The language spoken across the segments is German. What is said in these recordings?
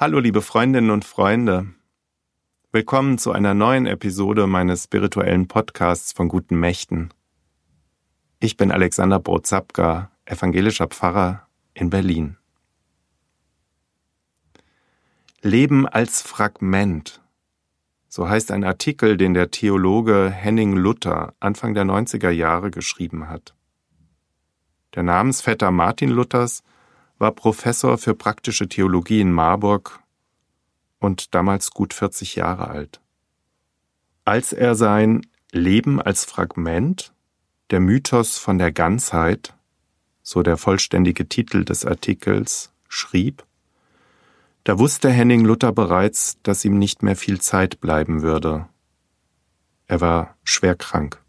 Hallo liebe Freundinnen und Freunde. Willkommen zu einer neuen Episode meines spirituellen Podcasts von guten Mächten. Ich bin Alexander Brozapka, evangelischer Pfarrer in Berlin. Leben als Fragment. So heißt ein Artikel, den der Theologe Henning Luther Anfang der 90er Jahre geschrieben hat. Der Namensvetter Martin Luthers war Professor für praktische Theologie in Marburg und damals gut 40 Jahre alt. Als er sein Leben als Fragment, der Mythos von der Ganzheit, so der vollständige Titel des Artikels, schrieb, da wusste Henning Luther bereits, dass ihm nicht mehr viel Zeit bleiben würde. Er war schwer krank.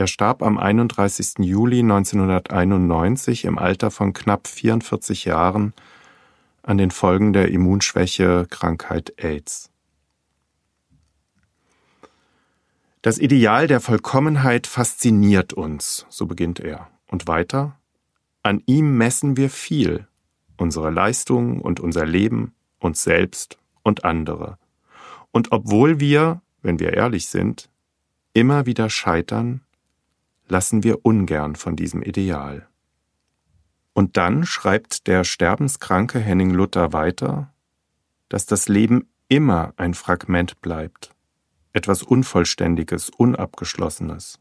Er starb am 31. Juli 1991 im Alter von knapp 44 Jahren an den Folgen der Immunschwäche Krankheit AIDS. Das Ideal der Vollkommenheit fasziniert uns, so beginnt er. Und weiter, an ihm messen wir viel, unsere Leistungen und unser Leben, uns selbst und andere. Und obwohl wir, wenn wir ehrlich sind, immer wieder scheitern, lassen wir ungern von diesem Ideal. Und dann schreibt der sterbenskranke Henning Luther weiter, dass das Leben immer ein Fragment bleibt, etwas Unvollständiges, Unabgeschlossenes.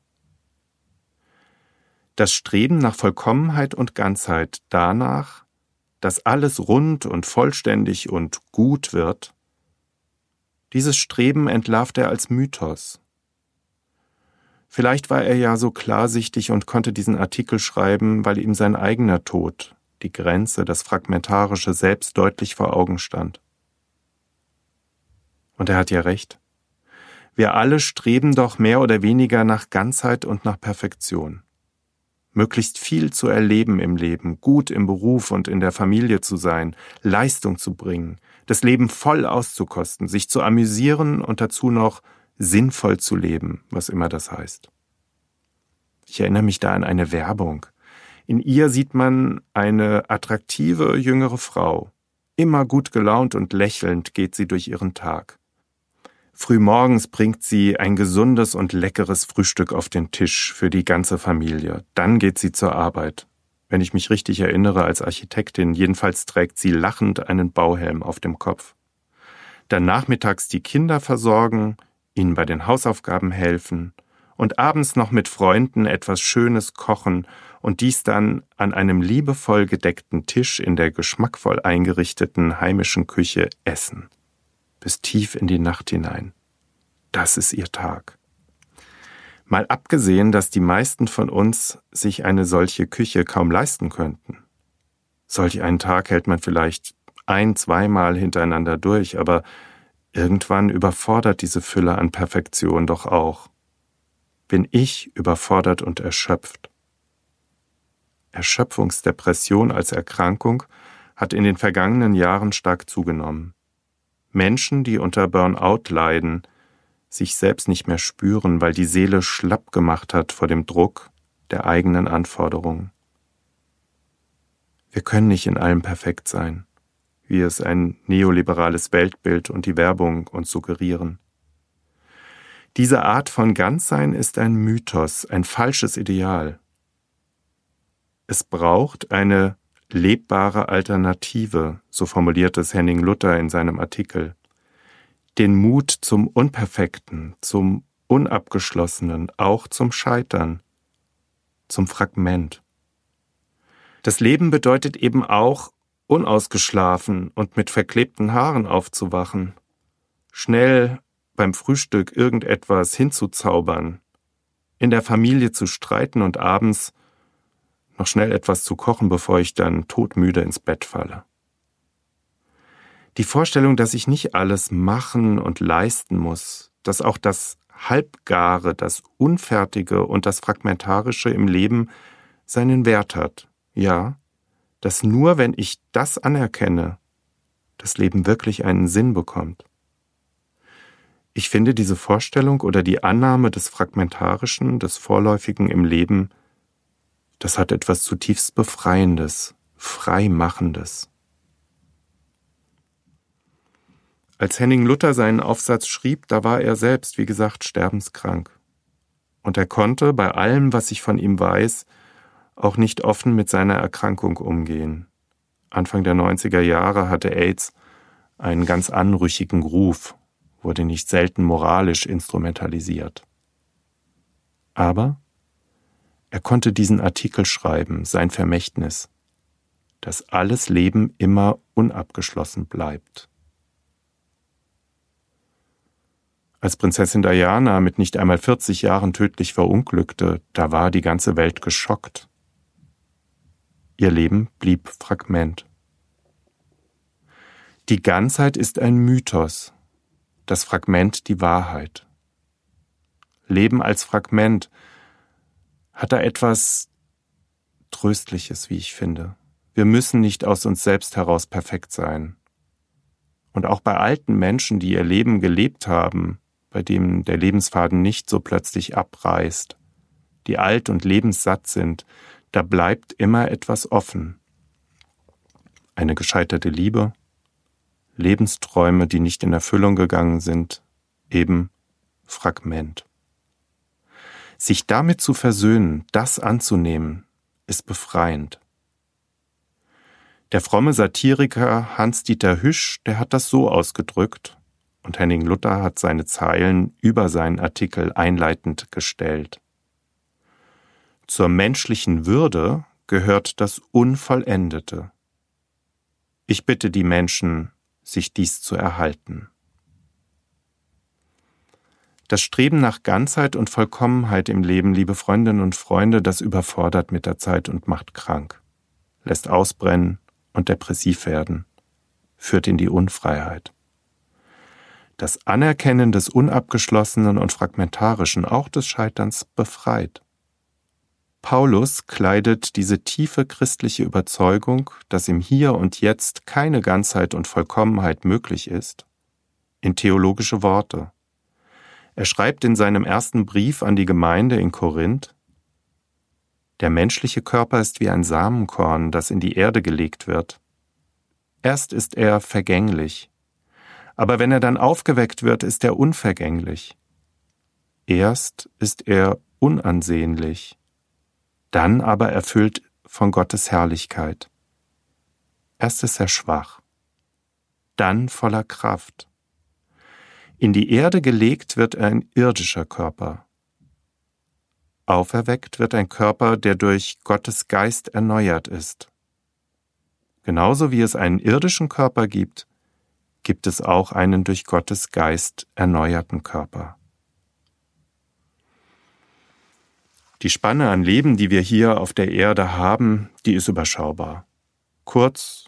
Das Streben nach Vollkommenheit und Ganzheit danach, dass alles rund und vollständig und gut wird, dieses Streben entlarvt er als Mythos, Vielleicht war er ja so klarsichtig und konnte diesen Artikel schreiben, weil ihm sein eigener Tod, die Grenze, das Fragmentarische selbst deutlich vor Augen stand. Und er hat ja recht. Wir alle streben doch mehr oder weniger nach Ganzheit und nach Perfektion. Möglichst viel zu erleben im Leben, gut im Beruf und in der Familie zu sein, Leistung zu bringen, das Leben voll auszukosten, sich zu amüsieren und dazu noch sinnvoll zu leben, was immer das heißt. Ich erinnere mich da an eine Werbung. In ihr sieht man eine attraktive jüngere Frau. Immer gut gelaunt und lächelnd geht sie durch ihren Tag. Frühmorgens bringt sie ein gesundes und leckeres Frühstück auf den Tisch für die ganze Familie. Dann geht sie zur Arbeit. Wenn ich mich richtig erinnere als Architektin, jedenfalls trägt sie lachend einen Bauhelm auf dem Kopf. Dann nachmittags die Kinder versorgen, ihnen bei den Hausaufgaben helfen und abends noch mit Freunden etwas Schönes kochen und dies dann an einem liebevoll gedeckten Tisch in der geschmackvoll eingerichteten heimischen Küche essen. Bis tief in die Nacht hinein. Das ist ihr Tag. Mal abgesehen, dass die meisten von uns sich eine solche Küche kaum leisten könnten. Solch einen Tag hält man vielleicht ein, zweimal hintereinander durch, aber Irgendwann überfordert diese Fülle an Perfektion doch auch. Bin ich überfordert und erschöpft? Erschöpfungsdepression als Erkrankung hat in den vergangenen Jahren stark zugenommen. Menschen, die unter Burnout leiden, sich selbst nicht mehr spüren, weil die Seele schlapp gemacht hat vor dem Druck der eigenen Anforderungen. Wir können nicht in allem perfekt sein wie es ein neoliberales Weltbild und die Werbung uns suggerieren. Diese Art von Ganzsein ist ein Mythos, ein falsches Ideal. Es braucht eine lebbare Alternative, so formuliert es Henning Luther in seinem Artikel. Den Mut zum Unperfekten, zum Unabgeschlossenen, auch zum Scheitern, zum Fragment. Das Leben bedeutet eben auch, unausgeschlafen und mit verklebten Haaren aufzuwachen, schnell beim Frühstück irgendetwas hinzuzaubern, in der Familie zu streiten und abends noch schnell etwas zu kochen, bevor ich dann todmüde ins Bett falle. Die Vorstellung, dass ich nicht alles machen und leisten muss, dass auch das Halbgare, das Unfertige und das Fragmentarische im Leben seinen Wert hat, ja, dass nur wenn ich das anerkenne, das Leben wirklich einen Sinn bekommt. Ich finde diese Vorstellung oder die Annahme des Fragmentarischen, des Vorläufigen im Leben, das hat etwas zutiefst Befreiendes, Freimachendes. Als Henning Luther seinen Aufsatz schrieb, da war er selbst, wie gesagt, sterbenskrank. Und er konnte, bei allem, was ich von ihm weiß, auch nicht offen mit seiner Erkrankung umgehen. Anfang der 90er Jahre hatte AIDS einen ganz anrüchigen Ruf, wurde nicht selten moralisch instrumentalisiert. Aber er konnte diesen Artikel schreiben, sein Vermächtnis, dass alles Leben immer unabgeschlossen bleibt. Als Prinzessin Diana mit nicht einmal 40 Jahren tödlich verunglückte, da war die ganze Welt geschockt. Ihr Leben blieb Fragment. Die Ganzheit ist ein Mythos, das Fragment die Wahrheit. Leben als Fragment hat da etwas Tröstliches, wie ich finde. Wir müssen nicht aus uns selbst heraus perfekt sein. Und auch bei alten Menschen, die ihr Leben gelebt haben, bei dem der Lebensfaden nicht so plötzlich abreißt, die alt und lebenssatt sind, da bleibt immer etwas offen. Eine gescheiterte Liebe, Lebensträume, die nicht in Erfüllung gegangen sind, eben Fragment. Sich damit zu versöhnen, das anzunehmen, ist befreiend. Der fromme Satiriker Hans-Dieter Hüsch, der hat das so ausgedrückt, und Henning Luther hat seine Zeilen über seinen Artikel einleitend gestellt. Zur menschlichen Würde gehört das Unvollendete. Ich bitte die Menschen, sich dies zu erhalten. Das Streben nach Ganzheit und Vollkommenheit im Leben, liebe Freundinnen und Freunde, das überfordert mit der Zeit und macht krank, lässt ausbrennen und depressiv werden, führt in die Unfreiheit. Das Anerkennen des Unabgeschlossenen und Fragmentarischen, auch des Scheiterns, befreit. Paulus kleidet diese tiefe christliche Überzeugung, dass im Hier und Jetzt keine Ganzheit und Vollkommenheit möglich ist, in theologische Worte. Er schreibt in seinem ersten Brief an die Gemeinde in Korinth, Der menschliche Körper ist wie ein Samenkorn, das in die Erde gelegt wird. Erst ist er vergänglich, aber wenn er dann aufgeweckt wird, ist er unvergänglich. Erst ist er unansehnlich, dann aber erfüllt von Gottes Herrlichkeit. Erst ist er schwach, dann voller Kraft. In die Erde gelegt wird ein irdischer Körper. Auferweckt wird ein Körper, der durch Gottes Geist erneuert ist. Genauso wie es einen irdischen Körper gibt, gibt es auch einen durch Gottes Geist erneuerten Körper. Die Spanne an Leben, die wir hier auf der Erde haben, die ist überschaubar. Kurz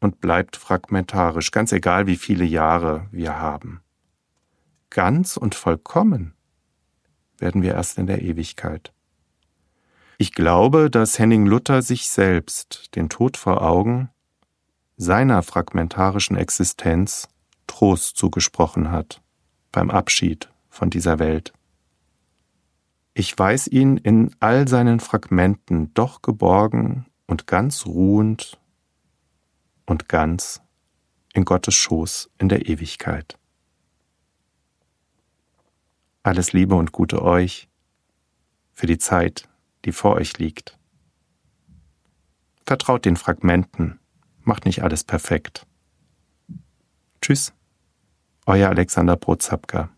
und bleibt fragmentarisch, ganz egal wie viele Jahre wir haben. Ganz und vollkommen werden wir erst in der Ewigkeit. Ich glaube, dass Henning Luther sich selbst, den Tod vor Augen, seiner fragmentarischen Existenz Trost zugesprochen hat beim Abschied von dieser Welt. Ich weiß ihn in all seinen Fragmenten doch geborgen und ganz ruhend und ganz in Gottes Schoß in der Ewigkeit. Alles Liebe und Gute euch für die Zeit, die vor euch liegt. Vertraut den Fragmenten, macht nicht alles perfekt. Tschüss, euer Alexander Brotzapka.